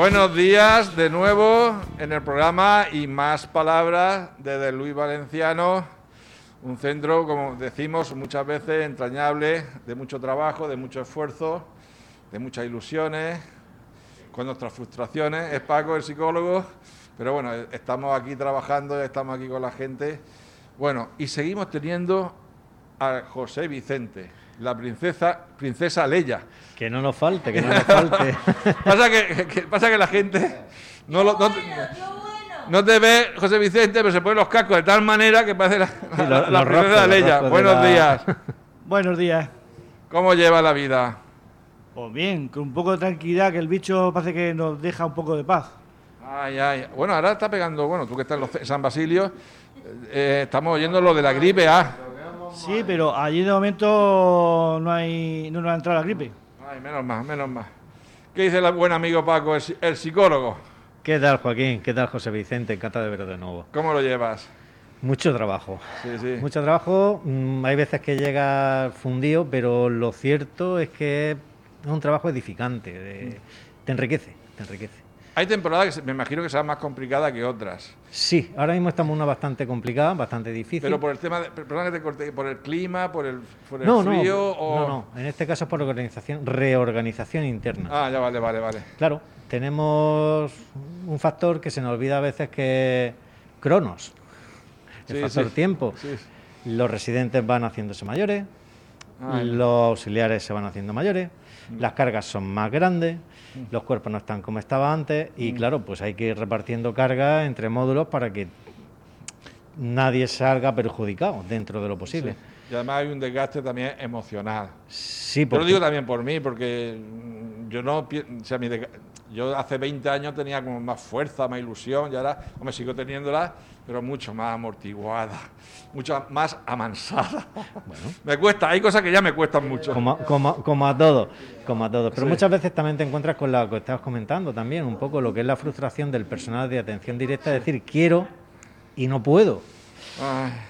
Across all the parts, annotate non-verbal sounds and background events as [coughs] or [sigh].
Buenos días de nuevo en el programa y más palabras desde Luis Valenciano, un centro, como decimos muchas veces, entrañable, de mucho trabajo, de mucho esfuerzo, de muchas ilusiones, con nuestras frustraciones. Es Paco, el psicólogo, pero bueno, estamos aquí trabajando, estamos aquí con la gente. Bueno, y seguimos teniendo a José Vicente, la princesa, princesa Leia. Que no nos falte, que no nos falte. [laughs] pasa, que, pasa que la gente no, lo, no, te ve José Vicente, pero se ponen los cascos de tal manera que parece la, princesa Leia. Buenos días. [laughs] Buenos días. ¿Cómo lleva la vida? Pues bien, con un poco de tranquilidad, que el bicho parece que nos deja un poco de paz. Ay, ay. Bueno, ahora está pegando, bueno, tú que estás en San Basilio, eh, estamos oyendo lo de la gripe A. Sí, pero allí de momento no hay no nos ha entrado la gripe. Ay, menos mal, menos mal. ¿Qué dice el buen amigo Paco, el, psicólogo? ¿Qué tal, Joaquín? ¿Qué tal, José Vicente? Encantado de veros de nuevo. ¿Cómo lo llevas? Mucho trabajo. Sí, sí. Mucho trabajo. Mm, hay veces que llega fundido, pero lo cierto es que es un trabajo edificante. te enriquece, te enriquece. Hay temporadas que me imagino que serán más complicadas que otras. Sí, ahora mismo estamos en una bastante complicada, bastante difícil. Pero por el tema, de, perdón que te corte, por el clima, por el, por el frío no, o... No, no, en este caso es por organización, reorganización interna. Ah, ya vale, vale, vale. Claro, tenemos un factor que se nos olvida a veces que Cronos, el factor tiempo. Los residentes van haciéndose mayores, los auxiliares se van haciendo mayores, mm. las cargas son más grandes los cuerpos no están como estaba antes y mm. claro, pues hay que ir repartiendo carga entre módulos para que nadie salga perjudicado dentro de lo posible. Y además hay un desgaste también emocional. Sí, porque... lo digo también por mí, porque yo no... O sea, mi yo hace 20 años tenía como más fuerza, más ilusión, y ahora me sigo teniéndola, pero mucho más amortiguada, mucho más amansada. [laughs] Bueno. me cuesta, hay cosas que ya me cuestan mucho. Como, como, a todos, como a todos. Pero muchas veces también te encuentras con lo que estabas comentando también, un poco lo que es la frustración del personal de atención directa, es decir, quiero y no puedo.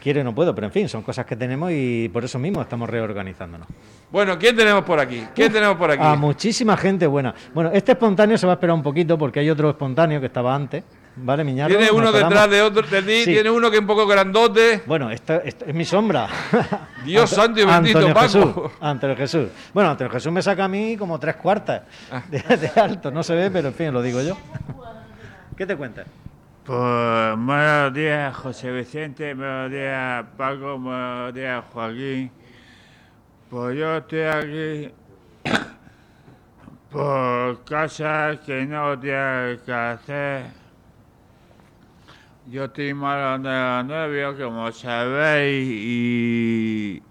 Quiero y no puedo, pero en fin, son cosas que tenemos y por eso mismo estamos reorganizándonos. Bueno, ¿quién tenemos por aquí? ¿Quién tenemos por aquí? A muchísima gente buena. Bueno, este espontáneo se va a esperar un poquito porque hay otro espontáneo que estaba antes. ¿Vale, Miñarro? Tiene uno detrás de otro de ti, tiene uno que es un poco grandote. Bueno, esta, es mi sombra. [laughs] Dios santo y bendito, Antonio Paco. Jesús, Antonio Jesús. Bueno, Antonio Jesús me saca a mí como tres cuartas ah. de alto. No se ve, pero en fin, lo digo yo. [laughs] ¿Qué te cuentas? Pues buenos días, José Vicente, buenos días, Paco, buenos días, Joaquín. Pues yo estoy aquí [coughs] por cosas que no tiene que hacer. Yo estoy malo de novia, como sabéis, y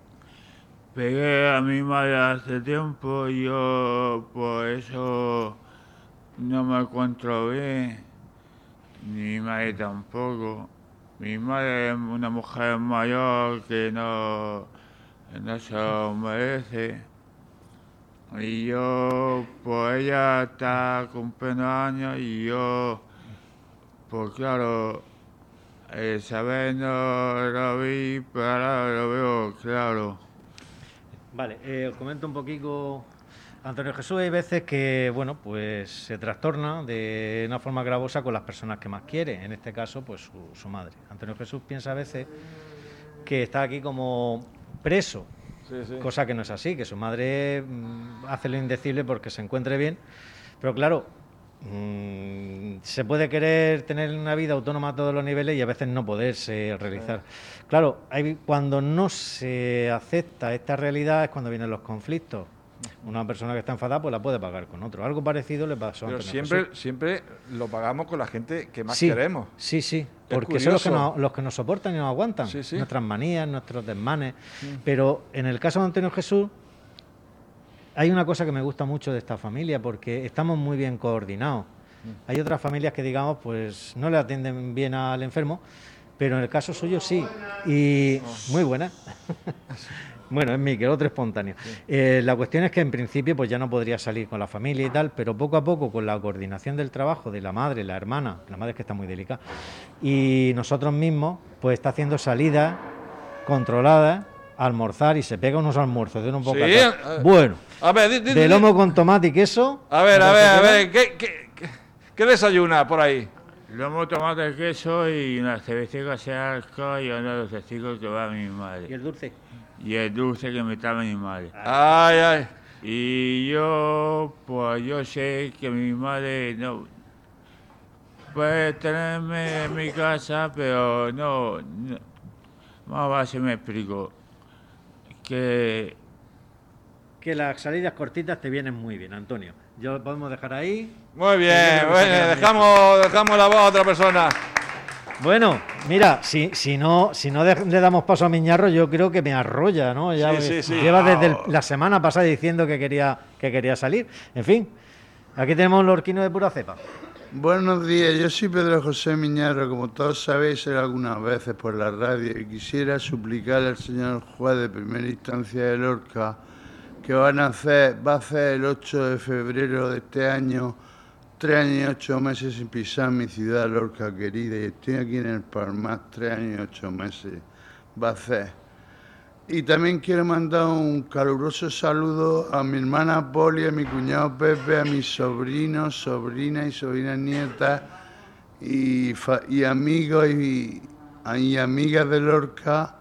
pegué a mi madre hace tiempo yo por eso no me encuentro bien madre tampoco. Mi madre es una mujer mayor que no, no se lo merece. Y yo, pues ella está cumpliendo años y yo, pues claro, el saber no lo vi, pero ahora lo veo claro. Vale, eh, os comento un poquito Antonio Jesús hay veces que, bueno, pues se trastorna de una forma gravosa con las personas que más quiere, en este caso, pues su, madre. Antonio Jesús piensa a veces que está aquí como preso, cosa que no es así, que su madre mm, hace lo indecible porque se encuentre bien, pero claro, mm, se puede querer tener una vida autónoma a todos los niveles y a veces no poderse realizar. Claro, hay, cuando no se acepta esta realidad es cuando vienen los conflictos una persona que está enfadada pues la puede pagar con otro. Algo parecido le pasó Pero siempre, siempre lo pagamos con la gente que más queremos. Sí, sí, porque son los que, nos, los que nos soportan y nos aguantan. Nuestras manías, nuestros desmanes. Pero en el caso de Antonio Jesús, hay una cosa que me gusta mucho de esta familia, porque estamos muy bien coordinados. Mm. Hay otras familias que, digamos, pues no le atienden bien al enfermo, pero en el caso suyo sí. Y muy buena. [laughs] Bueno, es Miquel, otro espontáneo. Eh, la cuestión es que en principio pues ya no podría salir con la familia y tal, pero poco a poco con la coordinación del trabajo de la madre, la hermana, la madre es que está muy delicada, y nosotros mismos, pues está haciendo salidas controladas almorzar y se pega unos almuerzos de un poco sí, bueno a ver, de lomo con tomate y queso a ver a ver a ver ¿qué, qué, ¿Qué desayuna por ahí? Lomo, tomate, queso y una cerveza se alca y uno de los testigos que va a mi madre. ¿Y el dulce? Y el dulce que me trae mi madre. Ay, ay. Y yo, pues yo sé que mi madre no puede tenerme en mi casa, pero no, no más a me explico. Que que las salidas cortitas te vienen muy bien, Antonio. Yo lo podemos dejar ahí. Muy bien, bueno, dejamos, dejamos la voz a otra persona. Bueno, mira, si, si no, si no le damos paso a Miñarro, yo creo que me arrolla, ¿no? Ya lleva desde la semana pasada diciendo que quería, que quería salir. En fin, aquí tenemos un lorquino de pura cepa. Buenos días, yo soy Pedro José Miñarro, como todos sabéis, algunas veces por la radio y quisiera suplicar al señor juez de primera instancia de Lorca que van a hacer, va a hacer el 8 de febrero de este año, tres años y ocho meses sin pisar mi ciudad, Lorca querida, y estoy aquí en el Palmar tres años y ocho meses, va a hacer. Y también quiero mandar un caluroso saludo a mi hermana Poli, a mi cuñado Pepe, a mis sobrinos, sobrinas y sobrinas nietas, y, y amigos y, y amigas de Lorca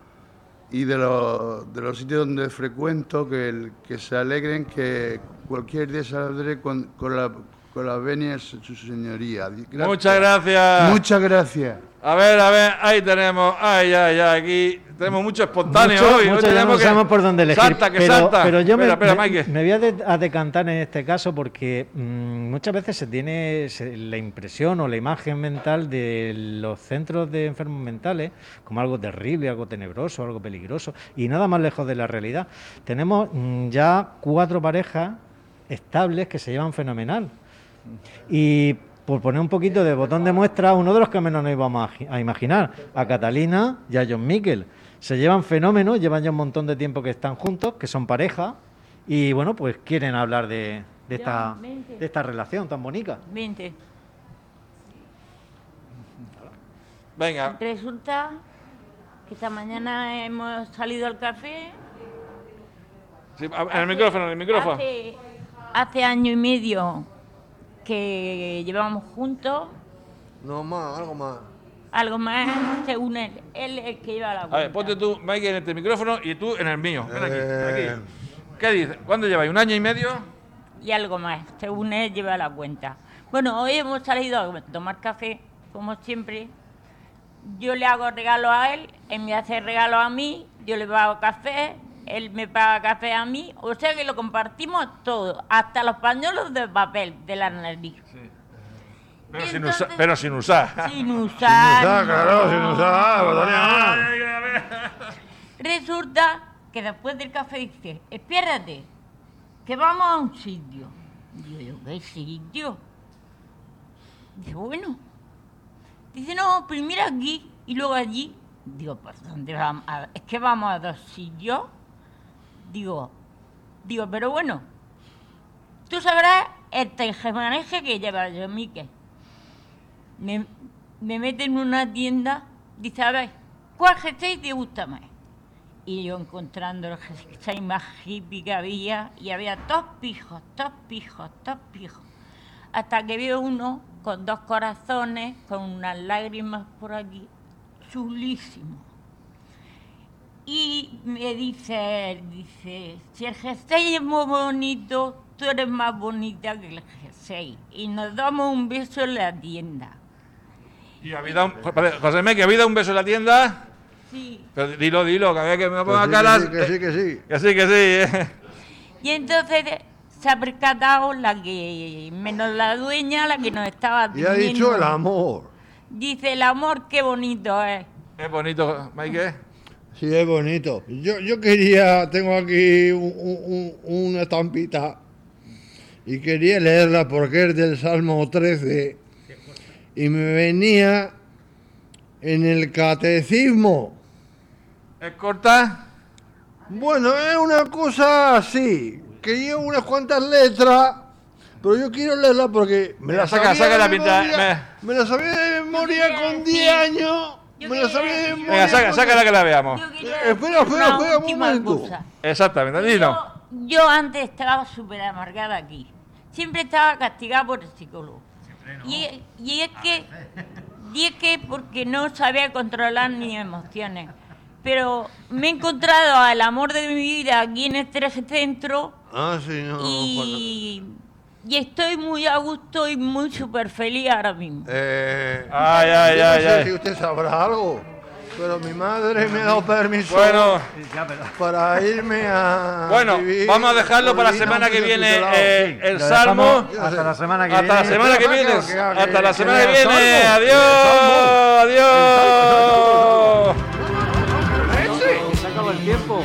y de los, de los sitios donde frecuento que, que se alegren que cualquier día saldré con, con la con la venia de su señoría. Muchas gracias. Muchas gracias. A ver, a ver, ahí tenemos, ay, ay, ay, aquí tenemos mucho espontáneo hoy. no sabemos por dónde elegir. Salta, que pero, salta. Pero yo me, voy a, decantar en este caso porque mm, muchas veces se tiene la impresión o la imagen mental de los centros de enfermos mentales como algo terrible, algo tenebroso, algo peligroso y nada más lejos de la realidad. Tenemos mm, ya cuatro parejas estables que se llevan fenomenal. Y por poner un poquito de botón de muestra, uno de los que menos nos íbamos a, imaginar, a Catalina y a John Miquel. Se llevan fenómenos, llevan ya un montón de tiempo que están juntos, que son pareja, y bueno, pues quieren hablar de, esta, de esta relación tan bonita. 20. Venga. Resulta que esta mañana hemos salido al café. en el micrófono, en el micrófono. Hace, hace año y medio que llevábamos juntos. No más, algo más. Algo más, según él. Él es el que lleva la cuenta. A ver, ponte tú, Mike, en este micrófono y tú en el mío. Ven aquí, eh. ¿Qué dices? ¿Cuándo lleváis? ¿Un año y medio? Y algo más, según él lleva la cuenta. Bueno, hoy hemos salido a tomar café, como siempre. Yo le hago regalo a él, él me hace regalo a mí, yo le pago café, él me paga café a mí, o sea que lo compartimos todo, hasta los pañuelos de papel de la nariz. Pero, sin usar, pero sin usar. Sin usar. Sin usar, claro, sin usar. Resulta que después del café dice, espérate, que vamos a un sitio. Digo, ¿qué sitio? Dice, bueno. Dice, no, primero aquí y luego allí. Digo, ¿por dónde vamos? Es que vamos a dos sitios. Digo, digo, pero bueno, tú sabrás el tejemaneje que lleva yo, Mique. Me, me mete en una tienda, dice, a ver, ¿cuál jersey te gusta más? Y yo encontrando el jersey más hippie que había, y había dos pijos, dos pijos, dos pijos. Hasta que veo uno con dos corazones, con unas lágrimas por aquí, chulísimo. Y me dice, dice, si el jersey es muy bonito, tú eres más bonita que el jersey. Y nos damos un beso en la tienda. ¿Y ha habido un, José ¿que ha habido un beso en la tienda? Sí. Pero dilo, dilo, que había que me ponga caras. Que sí, que sí, que sí. Que sí, eh. Y entonces se ha percatado la que, menos la dueña, la que nos estaba Y ha dicho el amor. Dice, el amor, qué bonito es. Es bonito, Mike. Sí, es bonito. Yo, yo quería, tengo aquí una estampita y quería leerla porque es del Salmo 13 y me venía en el catecismo. ¿Es corta? Bueno, es una cosa así, que lleva unas cuantas letras, pero yo quiero leerla porque me la saca, saca la pinta. Me... me la sabía de memoria con 10 años me lo sabía Venga, saca, sácala que la veamos. espera, espera, espera un momento. Exactamente, yo, yo antes estaba súper amargada aquí. Siempre estaba castigada por el psicólogo. Y, y es que, y es que porque no sabía controlar mis emociones. Pero me he encontrado al amor de mi vida aquí en este centro. Ah, sí, no. Y, y estoy muy a gusto y muy súper feliz ahora mismo. Eh, Ay, ay, yo no ay, sé ay. si usted sabrá algo, pero mi madre me ha dado permiso Bueno, para irme a. bueno, vivir vamos a dejarlo para la semana que viene eh, el salmo. Hasta la semana que Hasta la viene. semana que viene. Hasta la semana que viene. Adiós. Adiós. Se acabó el tiempo.